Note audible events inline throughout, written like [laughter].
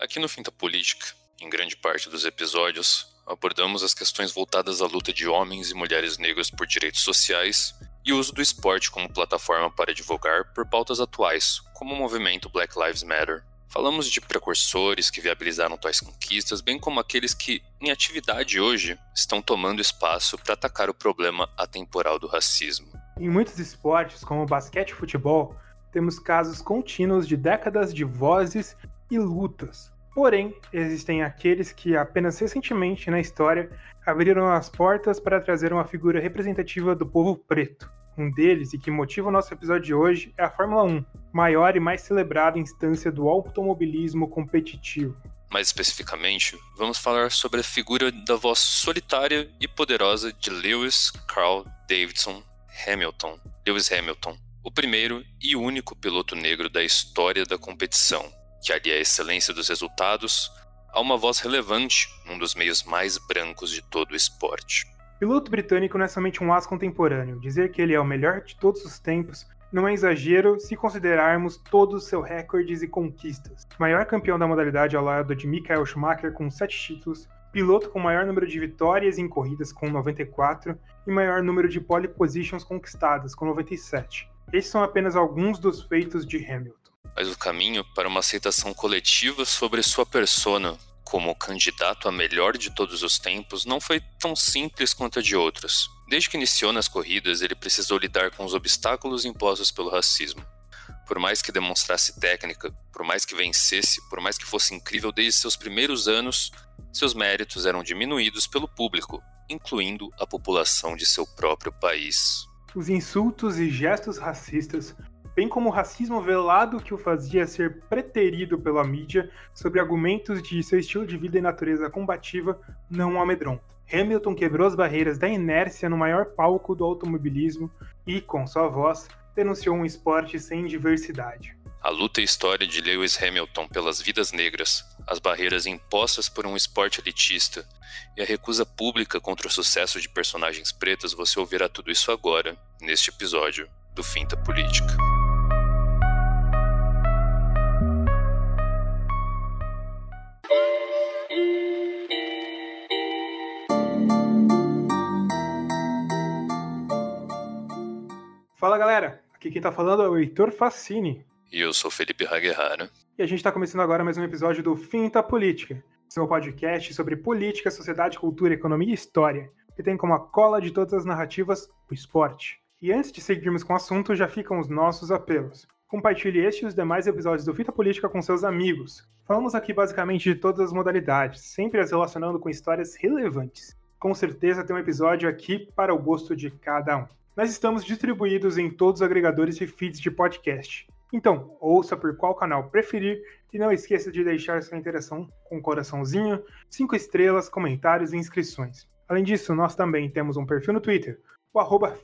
Aqui no Finta Política, em grande parte dos episódios, abordamos as questões voltadas à luta de homens e mulheres negras por direitos sociais e o uso do esporte como plataforma para divulgar por pautas atuais, como o movimento Black Lives Matter. Falamos de precursores que viabilizaram tais conquistas, bem como aqueles que, em atividade hoje, estão tomando espaço para atacar o problema atemporal do racismo. Em muitos esportes, como basquete e futebol, temos casos contínuos de décadas de vozes e lutas. Porém, existem aqueles que apenas recentemente na história abriram as portas para trazer uma figura representativa do povo preto. Um deles, e que motiva o nosso episódio de hoje, é a Fórmula 1, maior e mais celebrada instância do automobilismo competitivo. Mais especificamente, vamos falar sobre a figura da voz solitária e poderosa de Lewis Carl Davidson Hamilton. Lewis Hamilton, o primeiro e único piloto negro da história da competição, que alia a excelência dos resultados a uma voz relevante num dos meios mais brancos de todo o esporte. Piloto britânico não é somente um as contemporâneo. Dizer que ele é o melhor de todos os tempos não é exagero se considerarmos todos os seus recordes e conquistas. Maior campeão da modalidade ao lado de Michael Schumacher com 7 títulos, piloto com maior número de vitórias em corridas com 94 e maior número de pole positions conquistadas com 97. Esses são apenas alguns dos feitos de Hamilton. Mas o caminho para uma aceitação coletiva sobre sua persona como candidato a melhor de todos os tempos não foi tão simples quanto a de outros. Desde que iniciou nas corridas, ele precisou lidar com os obstáculos impostos pelo racismo. Por mais que demonstrasse técnica, por mais que vencesse, por mais que fosse incrível desde seus primeiros anos, seus méritos eram diminuídos pelo público, incluindo a população de seu próprio país. Os insultos e gestos racistas, bem como o racismo velado que o fazia ser preterido pela mídia sobre argumentos de seu estilo de vida e natureza combativa, não amedronta. Hamilton quebrou as barreiras da inércia no maior palco do automobilismo e, com sua voz, denunciou um esporte sem diversidade. A luta e história de Lewis Hamilton pelas vidas negras, as barreiras impostas por um esporte elitista e a recusa pública contra o sucesso de personagens pretas, você ouvirá tudo isso agora, neste episódio do Finta Política. Fala galera, aqui quem tá falando é o Heitor Facini. E eu sou Felipe Haguerrara. E a gente está começando agora mais um episódio do Finta Política, seu podcast sobre política, sociedade, cultura, economia e história, que tem como a cola de todas as narrativas o esporte. E antes de seguirmos com o assunto, já ficam os nossos apelos. Compartilhe este e os demais episódios do Fita Política com seus amigos. Falamos aqui basicamente de todas as modalidades, sempre as relacionando com histórias relevantes. Com certeza tem um episódio aqui para o gosto de cada um. Nós estamos distribuídos em todos os agregadores e feeds de podcast. Então, ouça por qual canal preferir e não esqueça de deixar sua interação com um coraçãozinho, 5 estrelas, comentários e inscrições. Além disso, nós também temos um perfil no Twitter, o arroba.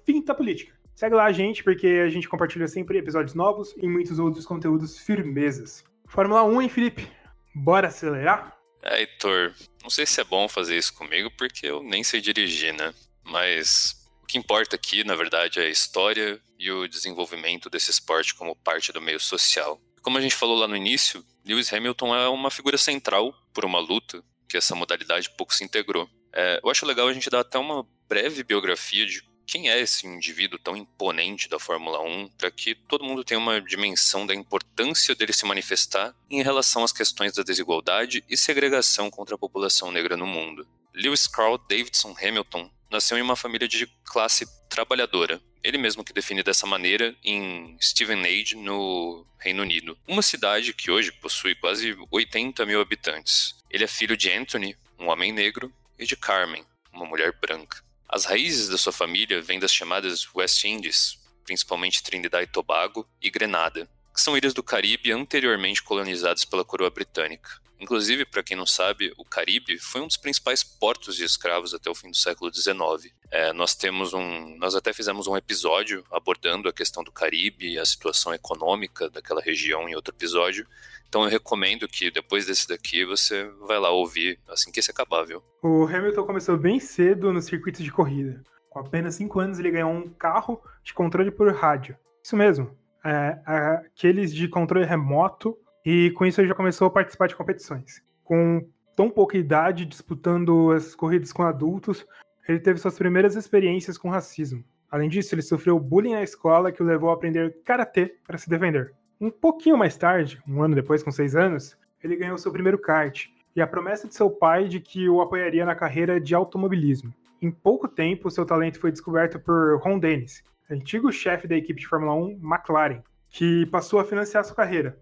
Segue lá a gente, porque a gente compartilha sempre episódios novos e muitos outros conteúdos firmezas. Fórmula 1, hein, Felipe? Bora acelerar? É, Heitor, não sei se é bom fazer isso comigo, porque eu nem sei dirigir, né? Mas o que importa aqui, na verdade, é a história e o desenvolvimento desse esporte como parte do meio social. Como a gente falou lá no início, Lewis Hamilton é uma figura central por uma luta que essa modalidade pouco se integrou. É, eu acho legal a gente dar até uma breve biografia de quem é esse indivíduo tão imponente da Fórmula 1, para que todo mundo tenha uma dimensão da importância dele se manifestar em relação às questões da desigualdade e segregação contra a população negra no mundo. Lewis Carl Davidson Hamilton nasceu em uma família de classe trabalhadora. Ele mesmo que define dessa maneira em Stevenage, no Reino Unido. Uma cidade que hoje possui quase 80 mil habitantes. Ele é filho de Anthony, um homem negro, e de Carmen, uma mulher branca. As raízes da sua família vêm das chamadas West Indies, principalmente Trinidad e Tobago e Grenada, que são ilhas do Caribe anteriormente colonizadas pela coroa britânica. Inclusive, para quem não sabe, o Caribe foi um dos principais portos de escravos até o fim do século XIX. É, nós temos um, nós até fizemos um episódio abordando a questão do Caribe e a situação econômica daquela região em outro episódio. Então eu recomendo que depois desse daqui você vai lá ouvir assim que esse acabar, viu? O Hamilton começou bem cedo no circuito de corrida. Com apenas 5 anos ele ganhou um carro de controle por rádio. Isso mesmo, é, aqueles de controle remoto E com isso ele já começou a participar de competições. Com tão pouca idade, disputando as corridas com adultos, ele teve suas primeiras experiências com racismo. Além disso, ele sofreu bullying na escola que o levou a aprender karatê para se defender. Um pouquinho mais tarde, um ano depois, com seis anos, ele ganhou seu primeiro kart e a promessa de seu pai de que o apoiaria na carreira de automobilismo. Em pouco tempo, seu talento foi descoberto por Ron Dennis, antigo chefe da equipe de Fórmula 1 McLaren, que passou a financiar sua carreira.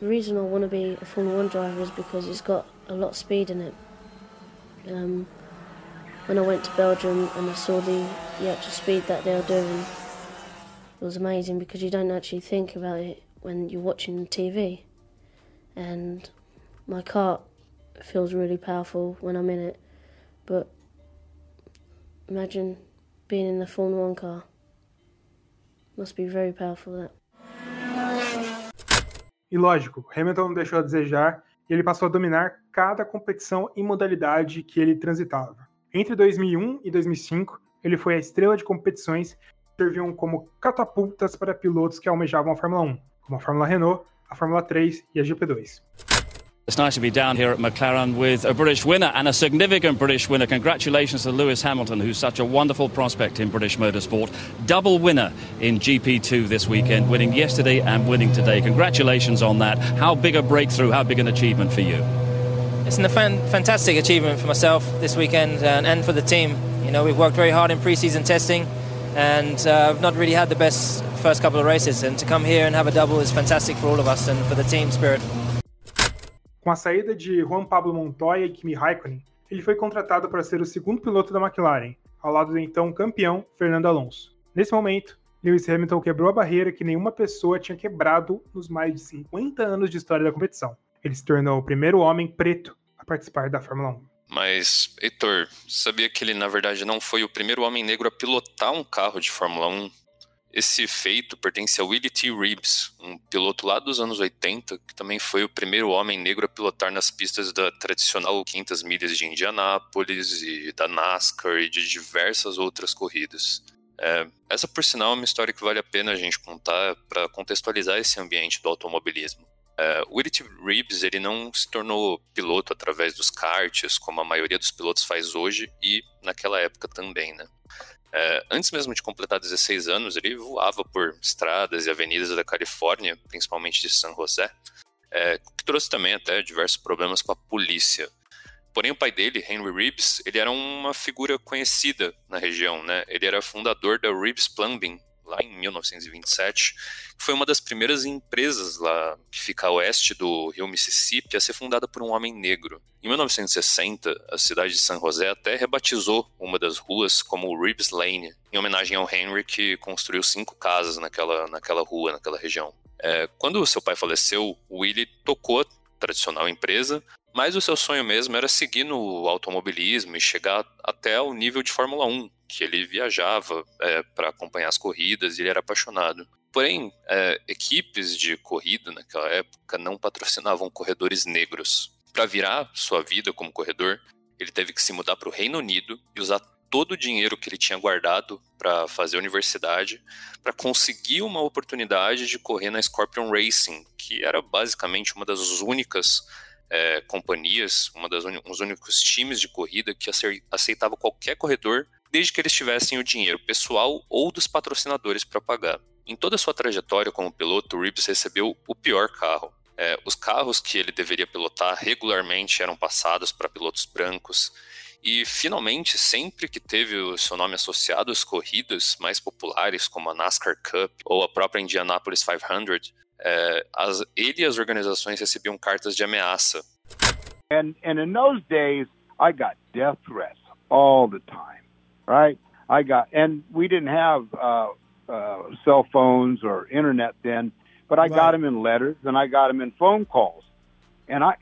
The reason I want to be a Formula 1 driver is because it's got a lot of speed in it. Um, when I went to Belgium and I saw the, the actual speed that they were doing, it was amazing because you don't actually think about it when you're watching TV. And my car feels really powerful when I'm in it, but imagine being in the Formula 1 car. Must be very powerful that. E lógico, Hamilton não deixou a desejar e ele passou a dominar cada competição e modalidade que ele transitava. Entre 2001 e 2005, ele foi a estrela de competições que serviam como catapultas para pilotos que almejavam a Fórmula 1, como a Fórmula Renault, a Fórmula 3 e a GP2. It's nice to be down here at McLaren with a British winner and a significant British winner. Congratulations to Lewis Hamilton, who's such a wonderful prospect in British motorsport. Double winner in GP2 this weekend, winning yesterday and winning today. Congratulations on that. How big a breakthrough, how big an achievement for you? It's a fan- fantastic achievement for myself this weekend and, and for the team. You know, we've worked very hard in pre-season testing and uh, I've not really had the best first couple of races. And to come here and have a double is fantastic for all of us and for the team spirit. Com a saída de Juan Pablo Montoya e Kimi Raikkonen, ele foi contratado para ser o segundo piloto da McLaren, ao lado do então campeão Fernando Alonso. Nesse momento, Lewis Hamilton quebrou a barreira que nenhuma pessoa tinha quebrado nos mais de 50 anos de história da competição. Ele se tornou o primeiro homem preto a participar da Fórmula 1. Mas, Heitor, sabia que ele na verdade não foi o primeiro homem negro a pilotar um carro de Fórmula 1? Esse feito pertence a Willie T. Reeves, um piloto lá dos anos 80, que também foi o primeiro homem negro a pilotar nas pistas da tradicional 500 milhas de Indianápolis e da NASCAR e de diversas outras corridas. É, essa, por sinal, é uma história que vale a pena a gente contar para contextualizar esse ambiente do automobilismo. É, Willie T. Reeves ele não se tornou piloto através dos karts, como a maioria dos pilotos faz hoje e naquela época também, né? É, antes mesmo de completar 16 anos, ele voava por estradas e avenidas da Califórnia, principalmente de San José, é, que trouxe também até diversos problemas com a polícia. Porém, o pai dele, Henry Reeves, ele era uma figura conhecida na região, né? Ele era fundador da Reeves Plumbing, lá em 1927, que foi uma das primeiras empresas lá que fica a oeste do rio Mississippi a ser fundada por um homem negro. Em 1960, a cidade de San José até rebatizou uma das ruas como Reeves Lane, em homenagem ao Henry que construiu cinco casas naquela, naquela rua, naquela região. É, quando seu pai faleceu, Willie tocou a tradicional empresa, mas o seu sonho mesmo era seguir no automobilismo e chegar até o nível de Fórmula 1, que ele viajava é, para acompanhar as corridas e ele era apaixonado. Porém, é, equipes de corrida naquela época não patrocinavam corredores negros. Para virar sua vida como corredor, ele teve que se mudar para o Reino Unido e usar todo o dinheiro que ele tinha guardado para fazer universidade para conseguir uma oportunidade de correr na Scorpion Racing, que era basicamente uma das únicas é, companhias, uma das un... uns únicos times de corrida que aceitava qualquer corredor desde que eles tivessem o dinheiro pessoal ou dos patrocinadores para pagar. Em toda a sua trajetória como piloto, Reeves recebeu o pior carro. É, os carros que ele deveria pilotar regularmente eram passados para pilotos brancos. E, finalmente, sempre que teve o seu nome associado às corridas mais populares, como a NASCAR Cup ou a própria Indianapolis 500, é, as, ele e as organizações recebiam cartas de ameaça. And, and in those days, I got death threats all the time. right? I got, and we didn't have uh, uh, cell phones or internet then, but I right. got them in letters and I got them in phone calls. And I,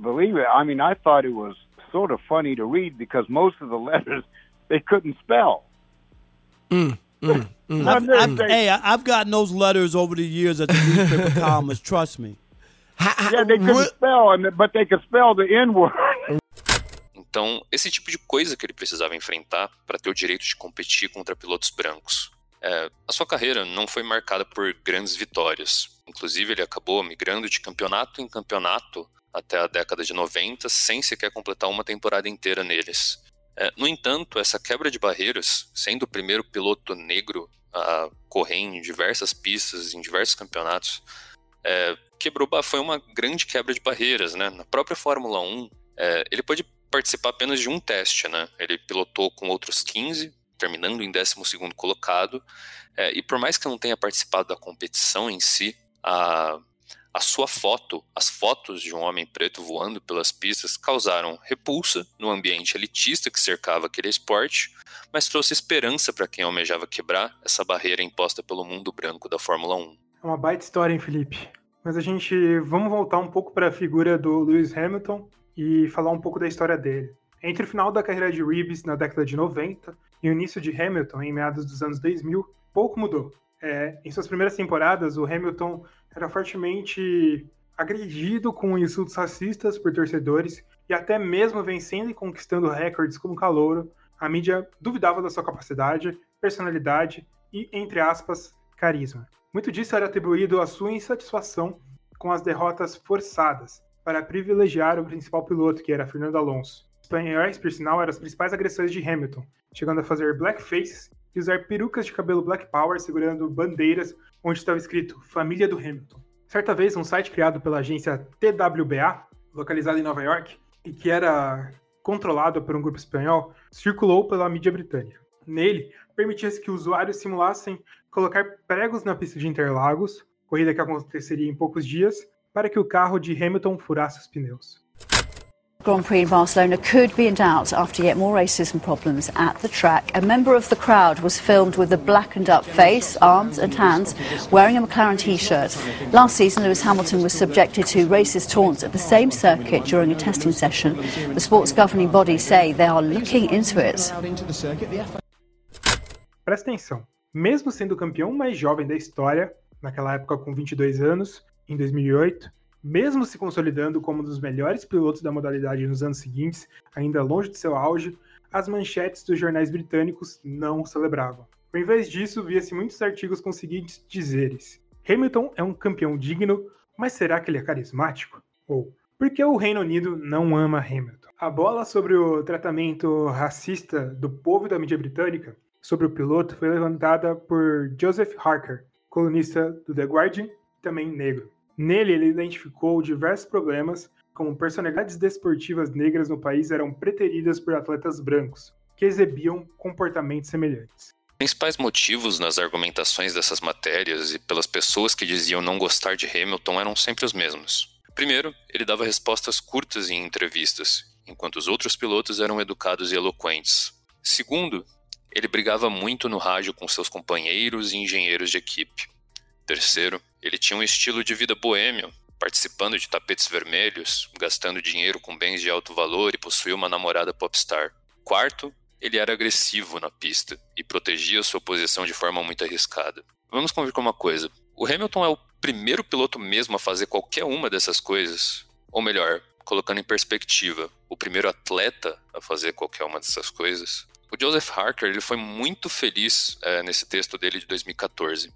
believe it, I mean, I thought it was sort of funny to read because most of the [laughs] letters they couldn't spell. Mm, mm, mm. I've, I've, hey, I've gotten those letters over the years at the newspaper [laughs] columns. Trust me. yeah, they couldn't spell, but they could spell the N word. Então, esse tipo de coisa que ele precisava enfrentar para ter o direito de competir contra pilotos brancos. É, a sua carreira não foi marcada por grandes vitórias. Inclusive, ele acabou migrando de campeonato em campeonato até a década de 90, sem sequer completar uma temporada inteira neles. É, no entanto, essa quebra de barreiras, sendo o primeiro piloto negro a correr em diversas pistas, em diversos campeonatos, é, quebrou, foi uma grande quebra de barreiras. Né? Na própria Fórmula 1, é, ele pôde participar apenas de um teste. Né? Ele pilotou com outros 15, terminando em 12 colocado, é, e por mais que não tenha participado da competição em si, a, a sua foto, as fotos de um homem preto voando pelas pistas causaram repulsa no ambiente elitista que cercava aquele esporte, mas trouxe esperança para quem almejava quebrar essa barreira imposta pelo mundo branco da Fórmula 1. É uma baita história, hein, Felipe? Mas a gente vamos voltar um pouco para a figura do Lewis Hamilton e falar um pouco da história dele. Entre o final da carreira de Reeves na década de 90 e o início de Hamilton em meados dos anos 2000, pouco mudou. É, em suas primeiras temporadas, o Hamilton era fortemente agredido com insultos racistas por torcedores e até mesmo vencendo e conquistando recordes como calouro, a mídia duvidava da sua capacidade, personalidade e, entre aspas, carisma. Muito disso era atribuído à sua insatisfação com as derrotas forçadas para privilegiar o principal piloto, que era Fernando Alonso. Os espanhóis, por sinal, eram as principais agressões de Hamilton, chegando a fazer blackface e usar perucas de cabelo Black Power segurando bandeiras onde estava escrito Família do Hamilton. Certa vez, um site criado pela agência TWBA, localizado em Nova York, e que era controlado por um grupo espanhol, circulou pela mídia britânica. Nele, permitia-se que usuários simulassem colocar pregos na pista de Interlagos, corrida que aconteceria em poucos dias, para que o carro de Hamilton furasse os pneus. Grand Prix in Barcelona could be in doubt after yet more racism problems at the track. A member of the crowd was filmed with a blackened up face, arms, and hands wearing a McLaren t shirt. Last season, Lewis Hamilton was subjected to racist taunts at the same circuit during a testing session. The sport's governing body say they are looking into it. Presta atenção. Mesmo sendo o campeão mais jovem da história, naquela época com 22 anos, em 2008, mesmo se consolidando como um dos melhores pilotos da modalidade nos anos seguintes, ainda longe de seu auge, as manchetes dos jornais britânicos não o celebravam. Ao invés disso, via-se muitos artigos com os seguintes dizeres: Hamilton é um campeão digno, mas será que ele é carismático? Ou por que o Reino Unido não ama Hamilton? A bola sobre o tratamento racista do povo da mídia britânica sobre o piloto foi levantada por Joseph Harker, colunista do The Guardian, também negro. Nele, ele identificou diversos problemas, como personalidades desportivas negras no país eram preteridas por atletas brancos, que exibiam comportamentos semelhantes. Principais motivos nas argumentações dessas matérias e pelas pessoas que diziam não gostar de Hamilton eram sempre os mesmos. Primeiro, ele dava respostas curtas em entrevistas, enquanto os outros pilotos eram educados e eloquentes. Segundo, ele brigava muito no rádio com seus companheiros e engenheiros de equipe. Terceiro, ele tinha um estilo de vida boêmio, participando de tapetes vermelhos, gastando dinheiro com bens de alto valor e possuía uma namorada popstar. Quarto, ele era agressivo na pista e protegia sua posição de forma muito arriscada. Vamos convir com uma coisa: o Hamilton é o primeiro piloto mesmo a fazer qualquer uma dessas coisas? Ou melhor, colocando em perspectiva, o primeiro atleta a fazer qualquer uma dessas coisas? O Joseph Harker ele foi muito feliz é, nesse texto dele de 2014.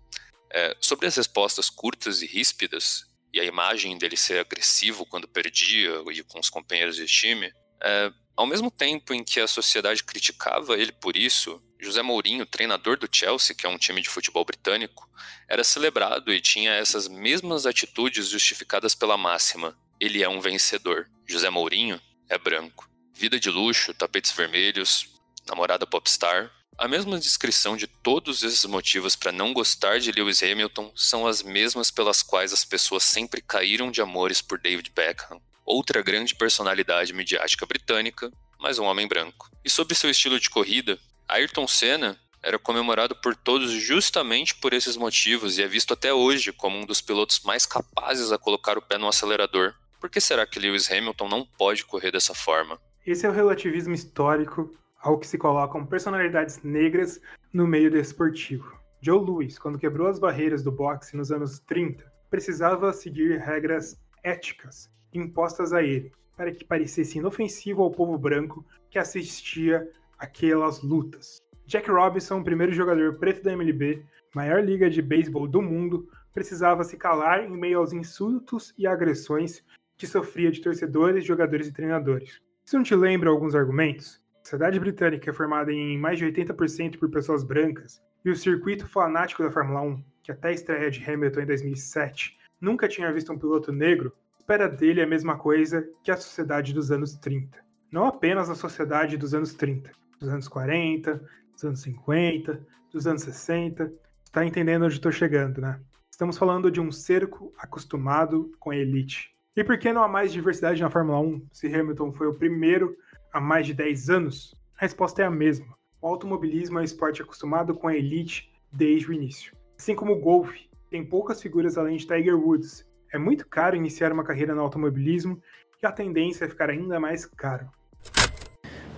É, sobre as respostas curtas e ríspidas, e a imagem dele ser agressivo quando perdia e com os companheiros de time, é, ao mesmo tempo em que a sociedade criticava ele por isso, José Mourinho, treinador do Chelsea, que é um time de futebol britânico, era celebrado e tinha essas mesmas atitudes justificadas pela máxima: ele é um vencedor. José Mourinho é branco. Vida de luxo, tapetes vermelhos, namorada popstar, a mesma descrição de todos esses motivos para não gostar de Lewis Hamilton são as mesmas pelas quais as pessoas sempre caíram de amores por David Beckham, outra grande personalidade midiática britânica, mas um homem branco. E sobre seu estilo de corrida, Ayrton Senna era comemorado por todos justamente por esses motivos e é visto até hoje como um dos pilotos mais capazes a colocar o pé no acelerador. Por que será que Lewis Hamilton não pode correr dessa forma? Esse é o relativismo histórico ao que se colocam personalidades negras no meio desportivo. Joe Louis, quando quebrou as barreiras do boxe nos anos 30, precisava seguir regras éticas impostas a ele, para que parecesse inofensivo ao povo branco que assistia aquelas lutas. Jack Robinson, primeiro jogador preto da MLB, maior liga de beisebol do mundo, precisava se calar em meio aos insultos e agressões que sofria de torcedores, jogadores e treinadores. Isso não te lembra alguns argumentos? A sociedade britânica é formada em mais de 80% por pessoas brancas, e o circuito fanático da Fórmula 1, que até a estreia de Hamilton em 2007 nunca tinha visto um piloto negro, espera dele a mesma coisa que a sociedade dos anos 30. Não apenas a sociedade dos anos 30, dos anos 40, dos anos 50, dos anos 60. Está entendendo onde estou chegando, né? Estamos falando de um cerco acostumado com a elite. E por que não há mais diversidade na Fórmula 1 se Hamilton foi o primeiro há mais de 10 anos? A resposta é a mesma. O automobilismo é um esporte acostumado com a elite desde o início. Assim como o golfe, tem poucas figuras além de Tiger Woods. É muito caro iniciar uma carreira no automobilismo e a tendência é ficar ainda mais caro.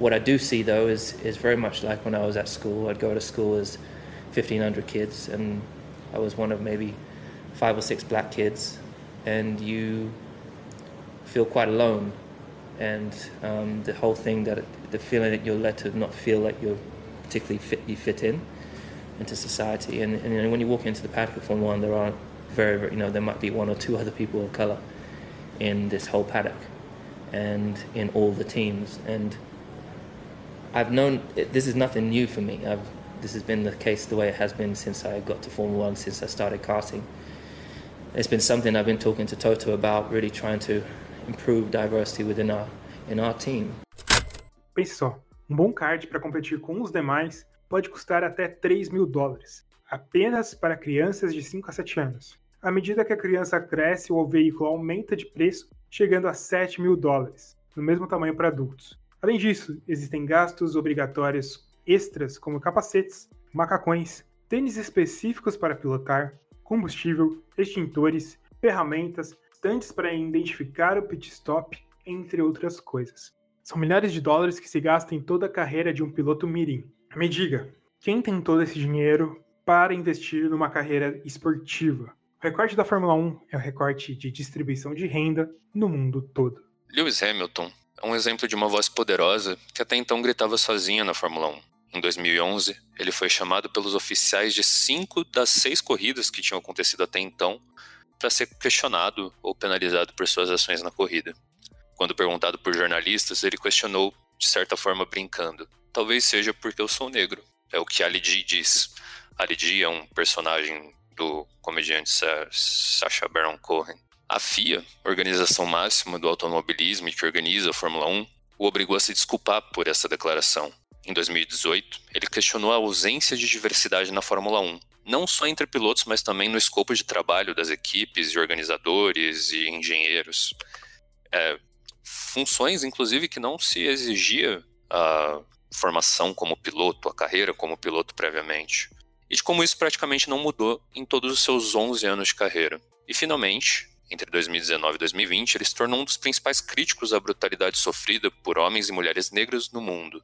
What I do see though is is very much like when I was at school. I'd go to school as 1,500 kids, and I was one of maybe five or six black kids, and you feel quite alone. And um, the whole thing that the feeling that you're led to not feel like you're particularly fit, you fit in into society. And, and when you walk into the paddock of Formula One, there are very, very, you know, there might be one or two other people of color in this whole paddock and in all the teams. And I've known this is nothing new for me. I've, this has been the case the way it has been since I got to Formula One, since I started karting. It's been something I've been talking to Toto about, really trying to improve diversity within our, in our team. Pense só, um bom kart para competir com os demais pode custar até 3 mil dólares, apenas para crianças de 5 a 7 anos. À medida que a criança cresce, o veículo aumenta de preço, chegando a 7 mil dólares, no mesmo tamanho para adultos. Além disso, existem gastos obrigatórios extras como capacetes, macacões, tênis específicos para pilotar, combustível, extintores, ferramentas, estantes para identificar o pit stop, entre outras coisas. São milhares de dólares que se gastam em toda a carreira de um piloto mirim. Me diga, quem tem todo esse dinheiro para investir numa carreira esportiva? O recorte da Fórmula 1 é o recorte de distribuição de renda no mundo todo. Lewis Hamilton é um exemplo de uma voz poderosa que até então gritava sozinha na Fórmula 1. Em 2011, ele foi chamado pelos oficiais de cinco das seis corridas que tinham acontecido até então para ser questionado ou penalizado por suas ações na corrida. Quando perguntado por jornalistas, ele questionou, de certa forma brincando: Talvez seja porque eu sou negro. É o que Ali G diz. Ali G é um personagem do comediante Sacha Baron Cohen. A FIA, organização máxima do automobilismo que organiza a Fórmula 1, o obrigou a se desculpar por essa declaração. Em 2018, ele questionou a ausência de diversidade na Fórmula 1, não só entre pilotos, mas também no escopo de trabalho das equipes e organizadores e engenheiros. É, funções, inclusive, que não se exigia a formação como piloto, a carreira como piloto previamente. E de como isso praticamente não mudou em todos os seus 11 anos de carreira. E finalmente, entre 2019 e 2020, ele se tornou um dos principais críticos à brutalidade sofrida por homens e mulheres negras no mundo.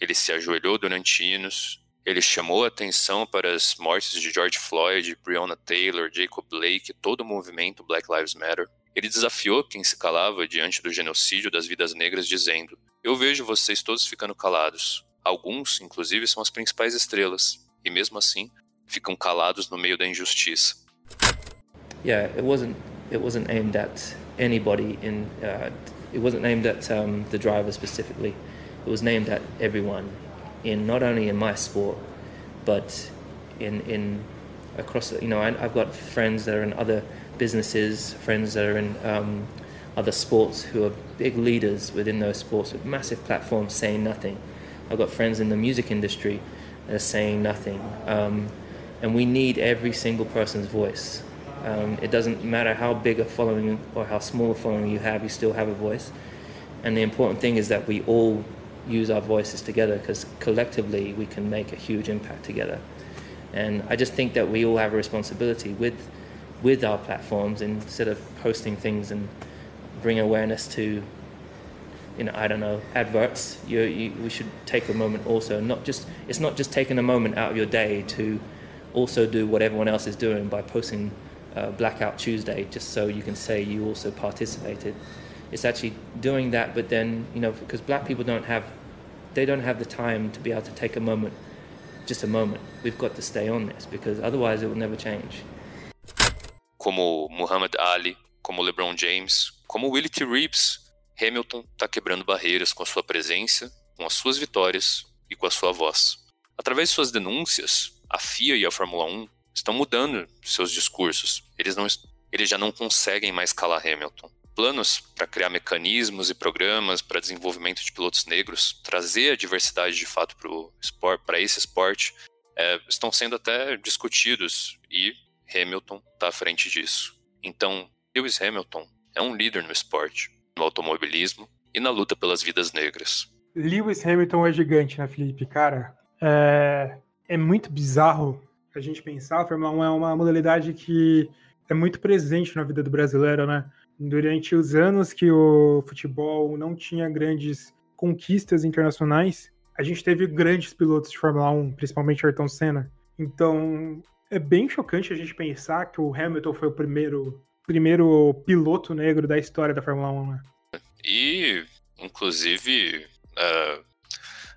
Ele se ajoelhou durante hinos, ele chamou atenção para as mortes de George Floyd, Breonna Taylor, Jacob Blake todo o movimento Black Lives Matter. Ele desafiou quem se calava diante do genocídio das vidas negras, dizendo: Eu vejo vocês todos ficando calados. Alguns, inclusive, são as principais estrelas, e mesmo assim, ficam calados no meio da injustiça. Yeah, it wasn't it wasn't aimed at anybody in uh, it wasn't aimed at um, the driver specifically it was named at everyone in not only in my sport but in in across you know I, have got friends that are in other businesses friends that are in um, other sports who are big leaders within those sports with massive platforms saying nothing. I've got friends in the music industry that are saying nothing. Um, and we need every single person's voice. Um, it doesn't matter how big a following or how small a following you have, you still have a voice. And the important thing is that we all use our voices together because collectively we can make a huge impact together. And I just think that we all have a responsibility with, with our platforms instead of posting things and bring awareness to, you know, I don't know, adverts. You, you, we should take a moment also, not just, it's not just taking a moment out of your day to also do what everyone else is doing by posting uh, Blackout Tuesday, just so you can say you also participated. It's actually doing that, but then you know because black people don't have, they don't have the time to be able to take a moment just a moment. We've got to stay on this because otherwise it will never change. Como Muhammad Ali, como LeBron James, como Willie T. Reeves, Hamilton está quebrando barreiras com a sua presença, com as suas vitórias e com a sua voz. Através de suas denúncias, a FIA e a Fórmula 1 estão mudando seus discursos. Eles, não, eles já não conseguem mais calar Hamilton. Planos para criar mecanismos e programas para desenvolvimento de pilotos negros, trazer a diversidade de fato para esse esporte, é, estão sendo até discutidos e Hamilton está à frente disso. Então, Lewis Hamilton é um líder no esporte, no automobilismo e na luta pelas vidas negras. Lewis Hamilton é gigante, né, Felipe? Cara, é, é muito bizarro a gente pensar. A Fórmula 1 é uma modalidade que é muito presente na vida do brasileiro, né? Durante os anos que o futebol não tinha grandes conquistas internacionais, a gente teve grandes pilotos de Fórmula 1, principalmente Ayrton Senna. Então, é bem chocante a gente pensar que o Hamilton foi o primeiro, primeiro piloto negro da história da Fórmula 1, né? E, inclusive, uh,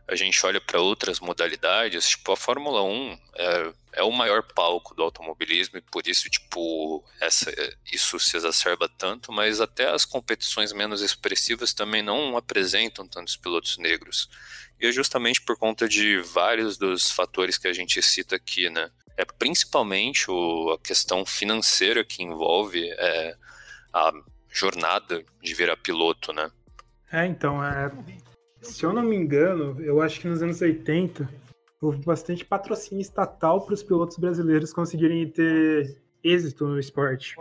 a gente olha para outras modalidades, tipo, a Fórmula 1 é, é, o maior palco do automobilismo e por isso, tipo, essa, isso se exacerba tanto, mas até as competições menos expressivas também não apresentam tantos pilotos negros. E é justamente por conta de vários dos fatores que a gente cita aqui, né? É principalmente o, a questão financeira que envolve é, a jornada de virar piloto, né? É, então, é, se eu não me engano, eu acho que nos anos 80 houve bastante patrocínio estatal para os pilotos brasileiros conseguirem ter êxito no esporte.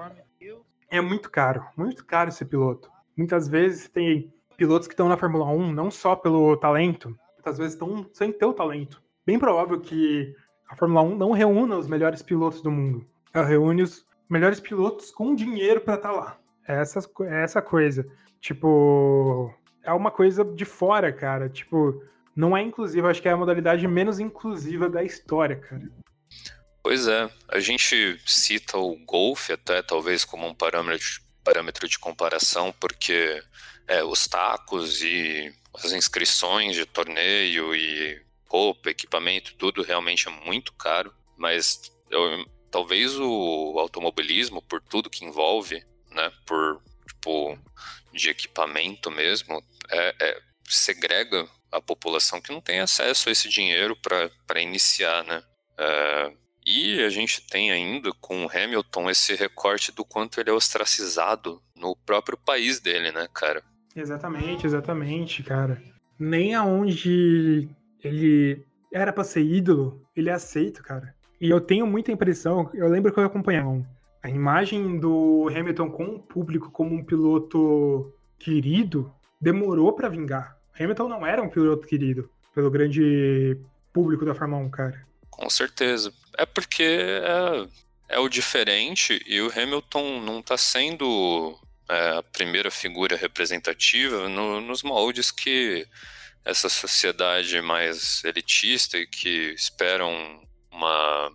É muito caro, muito caro ser piloto. Muitas vezes tem pilotos que estão na Fórmula 1 não só pelo talento, muitas vezes estão sem ter o talento. Bem provável que a Fórmula 1 não reúna os melhores pilotos do mundo. Ela reúne os melhores pilotos com dinheiro para estar tá lá. É essa, é essa coisa. Tipo, é uma coisa de fora, cara. Tipo, não é inclusiva, acho que é a modalidade menos inclusiva da história, cara. Pois é, a gente cita o golfe até talvez como um parâmetro, parâmetro de comparação, porque é, os tacos e as inscrições de torneio e roupa, equipamento, tudo realmente é muito caro, mas eu, talvez o automobilismo, por tudo que envolve, né, por tipo de equipamento mesmo, é, é, segrega a população que não tem acesso a esse dinheiro para iniciar, né? É, e a gente tem ainda com o Hamilton esse recorte do quanto ele é ostracizado no próprio país dele, né, cara? Exatamente, exatamente, cara. Nem aonde ele era para ser ídolo, ele é aceito, cara. E eu tenho muita impressão, eu lembro que eu acompanhava a imagem do Hamilton com o público como um piloto querido demorou para vingar. Hamilton não era um piloto querido pelo grande público da Fórmula 1, cara. Com certeza. É porque é, é o diferente e o Hamilton não está sendo é, a primeira figura representativa no, nos moldes que essa sociedade mais elitista e que esperam uma,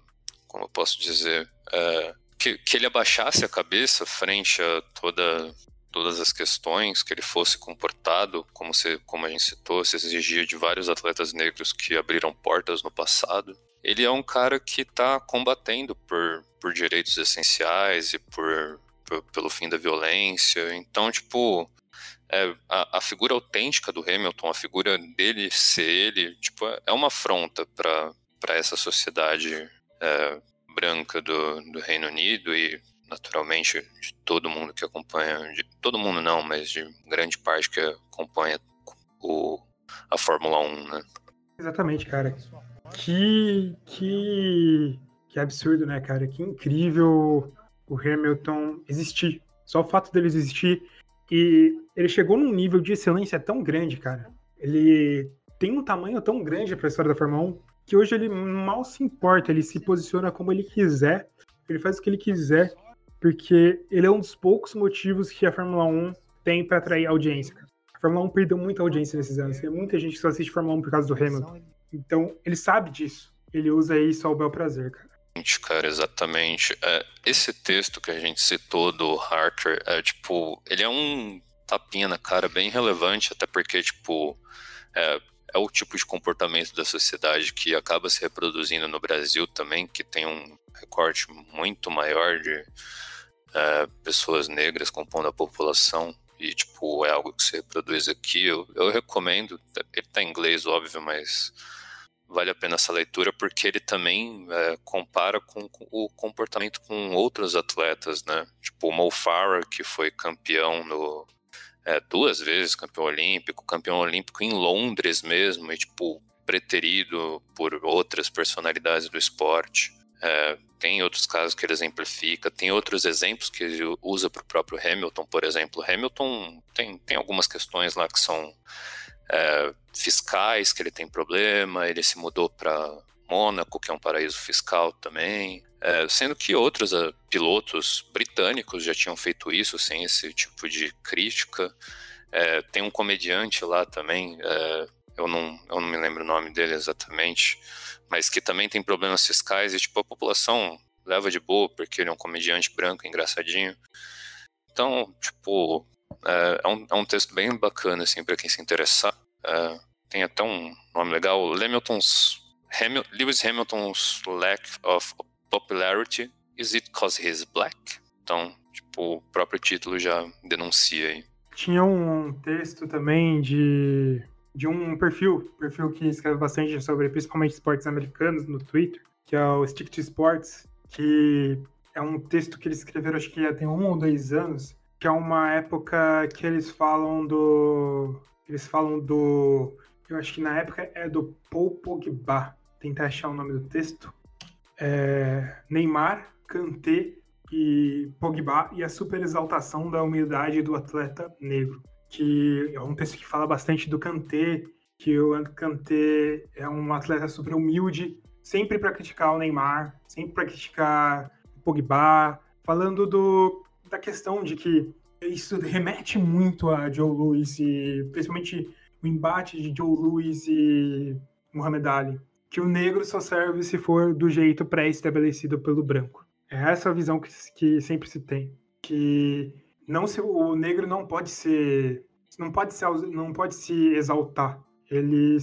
como eu posso dizer, é, que, que ele abaixasse a cabeça frente a toda todas as questões, que ele fosse comportado, como, se, como a gente citou, se exigia de vários atletas negros que abriram portas no passado. Ele é um cara que está combatendo por, por direitos essenciais e por, por, pelo fim da violência. Então, tipo, é, a, a, figura autêntica do Hamilton, a figura dele ser ele, tipo, é uma afronta para essa sociedade é, branca do, do Reino Unido e naturalmente de todo mundo que acompanha, de todo mundo não, mas de grande parte que acompanha o, a Fórmula 1, né? Exatamente, cara. Que, que, que absurdo, né, cara? Que incrível o Hamilton existir. Só o fato dele existir. E ele chegou num nível de excelência tão grande, cara. Ele tem um tamanho tão grande para a história da Fórmula 1 que hoje ele mal se importa, ele se posiciona como ele quiser, ele faz o que ele quiser, porque ele é um dos poucos motivos que a Fórmula 1 tem para atrair audiência. A Fórmula 1 perdeu muita audiência nesses anos, tem muita gente que só assiste Fórmula 1 por causa do Hamilton. Então, ele sabe disso, ele usa isso ao bel prazer, cara. Cara, exatamente. É, esse texto que a gente citou do Harker, é tipo, ele é um tapinha na cara bem relevante, até porque, tipo, é, é o tipo de comportamento da sociedade que acaba se reproduzindo no Brasil também, que tem um recorte muito maior de é, pessoas negras compondo a população e tipo é algo que se reproduz aqui. Eu, eu recomendo, ele tá em inglês óbvio, mas vale a pena essa leitura porque ele também é, compara com, com, o comportamento com outros atletas, né? Tipo o Mo Farah, que foi campeão no é, duas vezes campeão olímpico, campeão olímpico em Londres mesmo, e tipo preterido por outras personalidades do esporte. É, tem outros casos que ele exemplifica, tem outros exemplos que ele usa para o próprio Hamilton, por exemplo. Hamilton tem, tem algumas questões lá que são é, fiscais, que ele tem problema, ele se mudou para Mônaco, que é um paraíso fiscal também. É, sendo que outros uh, pilotos britânicos já tinham feito isso sem esse tipo de crítica. É, tem um comediante lá também, é, eu, não, eu não me lembro o nome dele exatamente, mas que também tem problemas fiscais e tipo a população leva de boa porque ele é um comediante branco, engraçadinho. Então, tipo, é, é um, é um texto bem bacana assim para quem se interessar. É, tem até um nome legal, Hamilton's Hamil Lewis Hamilton's lack of popularity is it cause he's black? Então, tipo, o próprio título já denuncia aí. Tinha um texto também de, de um perfil, perfil que escreve bastante sobre principalmente esportes americanos no Twitter, que é o Stick to Sports, que é um texto que eles escreveram acho que já tem um ou dois anos, que é uma época que eles falam do. Eles falam do. Eu acho que na época é do Paul Pogba. Tentar achar o nome do texto. É, Neymar, Kanté e Pogba e a super exaltação da humildade do atleta negro, que é um texto que fala bastante do Kanté, que o Kanté é um atleta super humilde, sempre para criticar o Neymar, sempre para criticar o Pogba, falando do, da questão de que isso remete muito a Joe Louis e principalmente o embate de Joe Louis e Muhammad Ali que o negro só serve se for do jeito pré-estabelecido pelo branco. É essa a visão que, que sempre se tem, que não se, o negro não pode ser não pode se não pode se exaltar. Ele,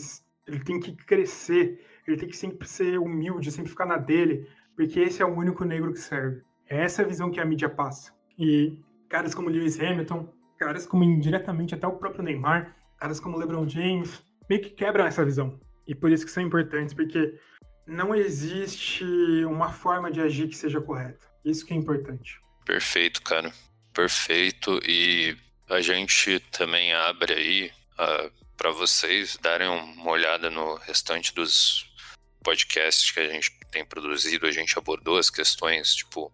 ele tem que crescer, ele tem que sempre ser humilde, sempre ficar na dele, porque esse é o único negro que serve. É essa a visão que a mídia passa. E caras como Lewis Hamilton, caras como indiretamente até o próprio Neymar, caras como LeBron James, meio que quebram essa visão. E por isso que são importantes, porque não existe uma forma de agir que seja correta. Isso que é importante. Perfeito, cara. Perfeito. E a gente também abre aí uh, ah, para vocês darem uma olhada no restante dos podcasts que a gente tem produzido. A gente abordou as questões, tipo,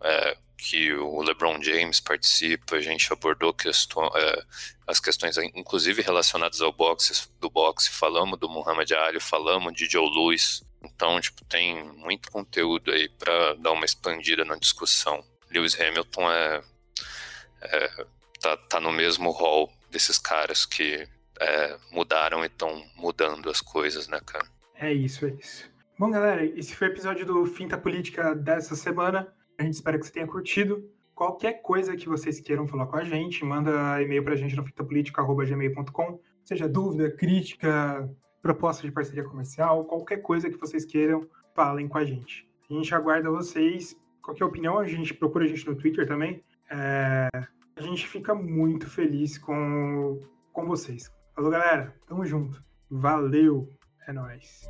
uh, que o LeBron James participa, a gente abordou questão, é, as questões, inclusive relacionadas ao boxe, do boxe, falamos do Muhammad Ali, falamos de Joe Louis. Então, tipo, tem muito conteúdo aí para dar uma expandida na discussão. Lewis Hamilton é, é tá, tá no mesmo rol desses caras que é, mudaram e estão mudando as coisas, né, cara? É isso, é isso. Bom, galera, esse foi o episódio do Finta Política dessa semana. A gente espera que você tenha curtido. Qualquer coisa que vocês queiram falar com a gente, manda e-mail pra gente no fitapolitica.gmail.com, seja dúvida, crítica, proposta de parceria comercial, qualquer coisa que vocês queiram, falem com a gente. A gente aguarda vocês. Qualquer opinião, a gente procura a gente no Twitter também. É... A gente fica muito feliz com, com vocês. Falou, galera. Tamo junto. Valeu. É nóis.